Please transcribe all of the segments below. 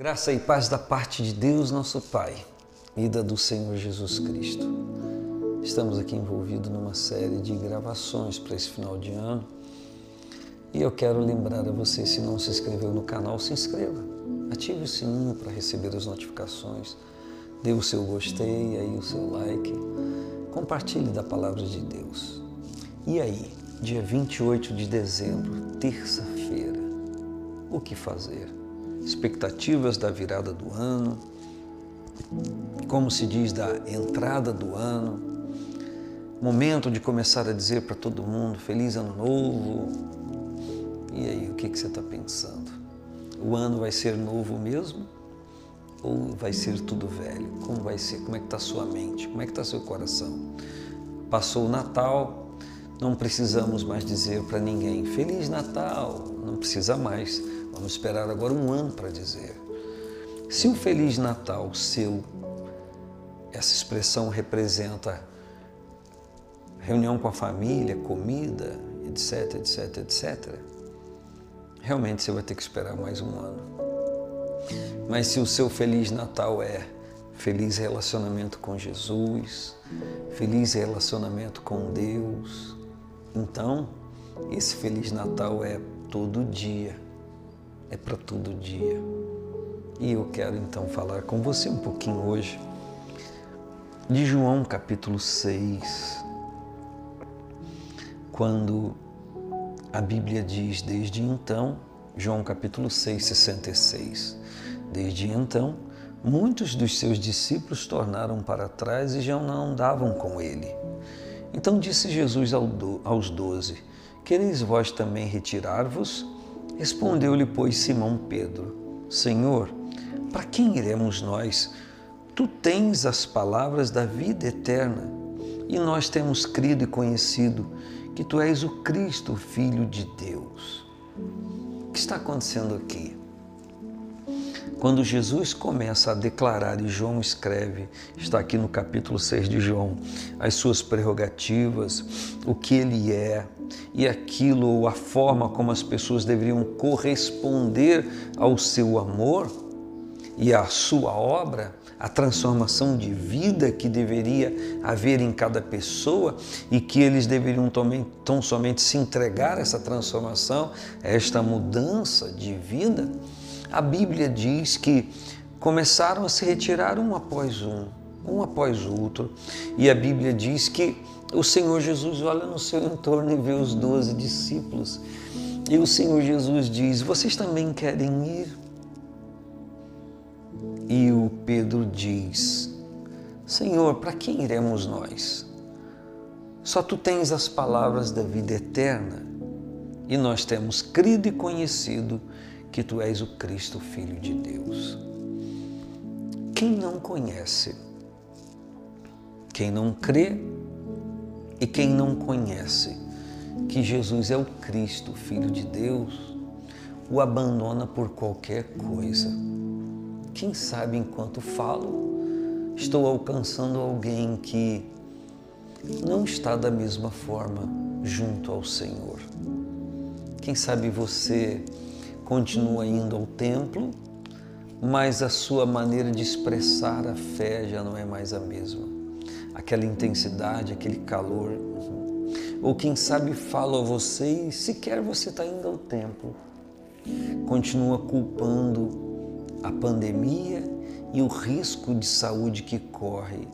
Graça e paz da parte de Deus, nosso Pai, e da do Senhor Jesus Cristo. Estamos aqui envolvidos numa série de gravações para esse final de ano e eu quero lembrar a você, se não se inscreveu no canal, se inscreva. Ative o sininho para receber as notificações. Dê o seu gostei, aí o seu like. Compartilhe da palavra de Deus. E aí, dia 28 de dezembro, terça-feira, o que fazer? Expectativas da virada do ano, como se diz, da entrada do ano, momento de começar a dizer para todo mundo Feliz Ano Novo. E aí, o que, que você está pensando? O ano vai ser novo mesmo? Ou vai ser tudo velho? Como vai ser? Como é que está sua mente? Como é que está seu coração? Passou o Natal, não precisamos mais dizer para ninguém Feliz Natal, não precisa mais Vamos esperar agora um ano para dizer. Se o Feliz Natal seu, essa expressão representa reunião com a família, comida, etc, etc, etc, realmente você vai ter que esperar mais um ano. Mas se o seu Feliz Natal é feliz relacionamento com Jesus, feliz relacionamento com Deus, então esse Feliz Natal é todo dia é para todo dia. E eu quero então falar com você um pouquinho hoje de João capítulo 6, quando a Bíblia diz desde então, João capítulo 6, 66, desde então, muitos dos seus discípulos tornaram para trás e já não andavam com ele. Então disse Jesus aos doze: Quereis vós também retirar-vos? Respondeu-lhe, pois, Simão Pedro: Senhor, para quem iremos nós? Tu tens as palavras da vida eterna, e nós temos crido e conhecido que tu és o Cristo, Filho de Deus. O que está acontecendo aqui? Quando Jesus começa a declarar, e João escreve, está aqui no capítulo 6 de João, as suas prerrogativas, o que ele é, e aquilo, a forma como as pessoas deveriam corresponder ao seu amor e à sua obra, a transformação de vida que deveria haver em cada pessoa e que eles deveriam tão somente se entregar a essa transformação, a esta mudança de vida a Bíblia diz que começaram a se retirar um após um, um após outro, e a Bíblia diz que o Senhor Jesus olha no seu entorno e vê os doze discípulos, e o Senhor Jesus diz: Vocês também querem ir? E o Pedro diz: Senhor, para quem iremos nós? Só tu tens as palavras da vida eterna, e nós temos crido e conhecido que tu és o Cristo, Filho de Deus. Quem não conhece, quem não crê e quem não conhece que Jesus é o Cristo, Filho de Deus, o abandona por qualquer coisa. Quem sabe enquanto falo, estou alcançando alguém que não está da mesma forma junto ao Senhor. Quem sabe você continua indo ao templo, mas a sua maneira de expressar a fé já não é mais a mesma. Aquela intensidade, aquele calor. Ou quem sabe fala a você e sequer você está indo ao templo. Continua culpando a pandemia e o risco de saúde que corre.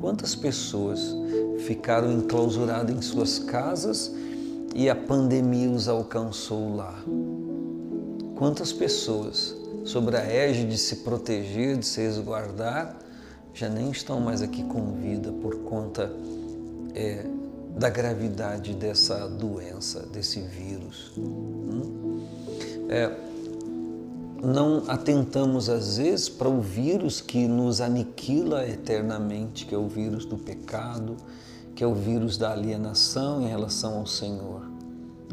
Quantas pessoas ficaram enclausuradas em suas casas e a pandemia os alcançou lá? Quantas pessoas, sobre a égide de se proteger, de se resguardar, já nem estão mais aqui com vida por conta é, da gravidade dessa doença, desse vírus. Hum? É, não atentamos às vezes para o vírus que nos aniquila eternamente, que é o vírus do pecado, que é o vírus da alienação em relação ao Senhor.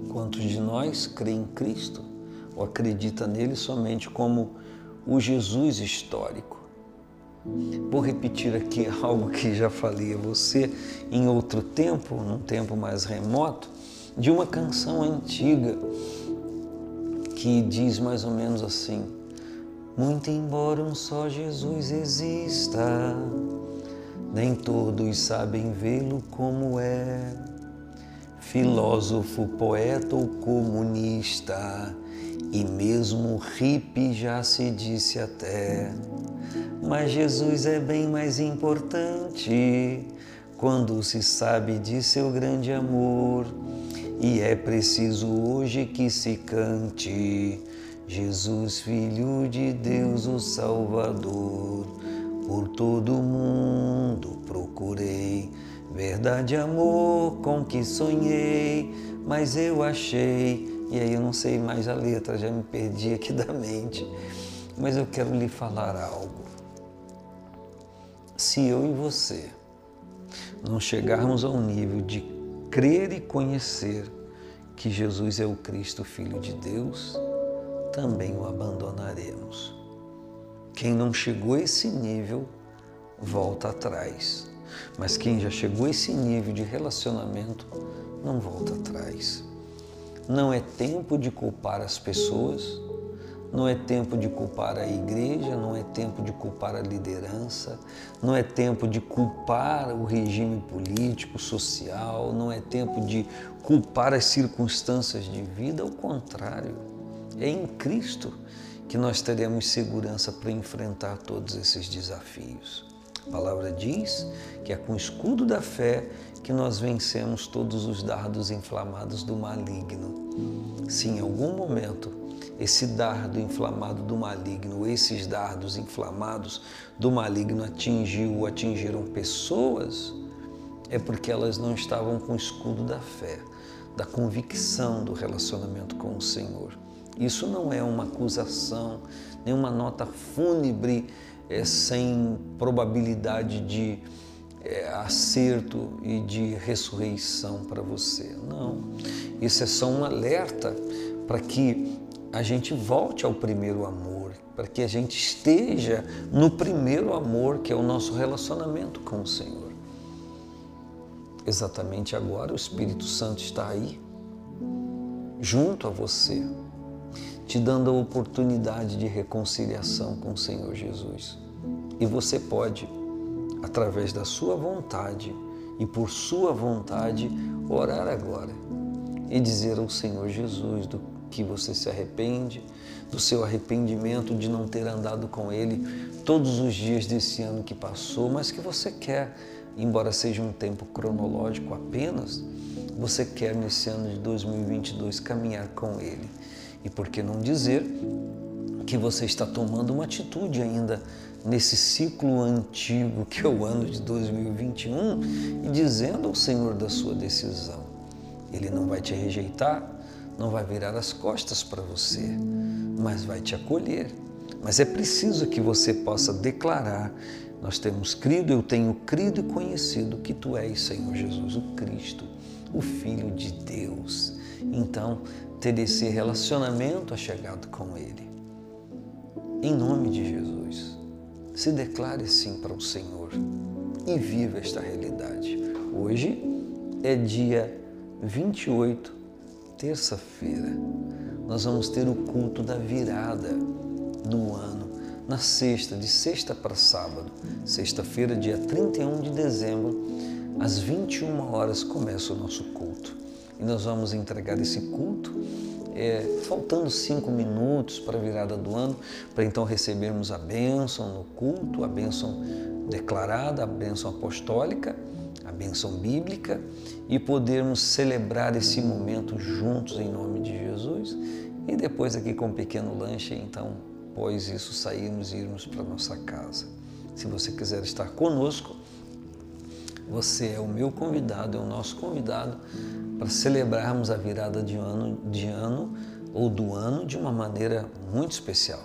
Quantos de nós creem em Cristo? Ou acredita nele somente como o Jesus histórico. Vou repetir aqui algo que já falei a você em outro tempo, num tempo mais remoto, de uma canção antiga que diz mais ou menos assim: Muito embora um só Jesus exista, nem todos sabem vê-lo como é. Filósofo, poeta ou comunista, e mesmo hippie já se disse até. Mas Jesus é bem mais importante quando se sabe de seu grande amor. E é preciso hoje que se cante Jesus, Filho de Deus, o Salvador. Por todo o mundo procurei verdade amor com que sonhei, mas eu achei. E aí eu não sei mais a letra, já me perdi aqui da mente. Mas eu quero lhe falar algo. Se eu e você não chegarmos ao nível de crer e conhecer que Jesus é o Cristo, Filho de Deus, também o abandonaremos. Quem não chegou a esse nível, volta atrás. Mas quem já chegou a esse nível de relacionamento, não volta atrás. Não é tempo de culpar as pessoas, não é tempo de culpar a igreja, não é tempo de culpar a liderança, não é tempo de culpar o regime político, social, não é tempo de culpar as circunstâncias de vida, ao contrário. É em Cristo que nós teremos segurança para enfrentar todos esses desafios. A palavra diz que é com o escudo da fé que nós vencemos todos os dardos inflamados do maligno. Se em algum momento esse dardo inflamado do maligno, esses dardos inflamados do maligno atingiu ou atingiram pessoas, é porque elas não estavam com o escudo da fé, da convicção do relacionamento com o Senhor. Isso não é uma acusação, nem uma nota fúnebre é, sem probabilidade de é, acerto e de ressurreição para você. Não. Isso é só um alerta para que a gente volte ao primeiro amor, para que a gente esteja no primeiro amor, que é o nosso relacionamento com o Senhor. Exatamente agora o Espírito Santo está aí, junto a você, te dando a oportunidade de reconciliação com o Senhor Jesus. E você pode, através da sua vontade e por sua vontade, orar agora e dizer ao Senhor Jesus do que você se arrepende, do seu arrependimento de não ter andado com Ele todos os dias desse ano que passou, mas que você quer, embora seja um tempo cronológico apenas, você quer nesse ano de 2022 caminhar com Ele. E por que não dizer que você está tomando uma atitude ainda nesse ciclo antigo que é o ano de 2021 e dizendo ao Senhor da sua decisão. Ele não vai te rejeitar, não vai virar as costas para você, mas vai te acolher. Mas é preciso que você possa declarar: Nós temos crido, eu tenho crido e conhecido que tu és, Senhor Jesus, o Cristo, o Filho de Deus. Então, ter esse relacionamento achegado com Ele. Em nome de Jesus, se declare sim para o Senhor e viva esta realidade. Hoje é dia 28 terça-feira, nós vamos ter o culto da virada do ano, na sexta, de sexta para sábado. Sexta-feira, dia 31 de dezembro, às 21 horas, começa o nosso culto. E nós vamos entregar esse culto, é, faltando cinco minutos para a virada do ano, para então recebermos a bênção no culto, a bênção declarada, a bênção apostólica a bênção bíblica e podermos celebrar esse momento juntos em nome de Jesus e depois aqui com um pequeno lanche, então, após isso, sairmos e irmos para nossa casa. Se você quiser estar conosco, você é o meu convidado, é o nosso convidado para celebrarmos a virada de ano, de ano ou do ano de uma maneira muito especial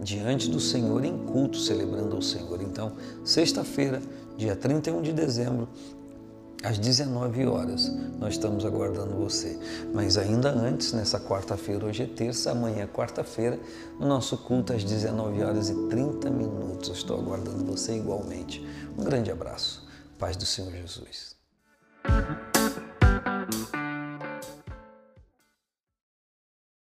diante do Senhor em culto, celebrando ao Senhor. Então, sexta-feira, dia 31 de dezembro, às 19 horas. Nós estamos aguardando você. Mas ainda antes, nessa quarta-feira, hoje é terça, amanhã é quarta-feira, no nosso culto às 19 horas e 30 minutos. Eu estou aguardando você igualmente. Um grande abraço. Paz do Senhor Jesus.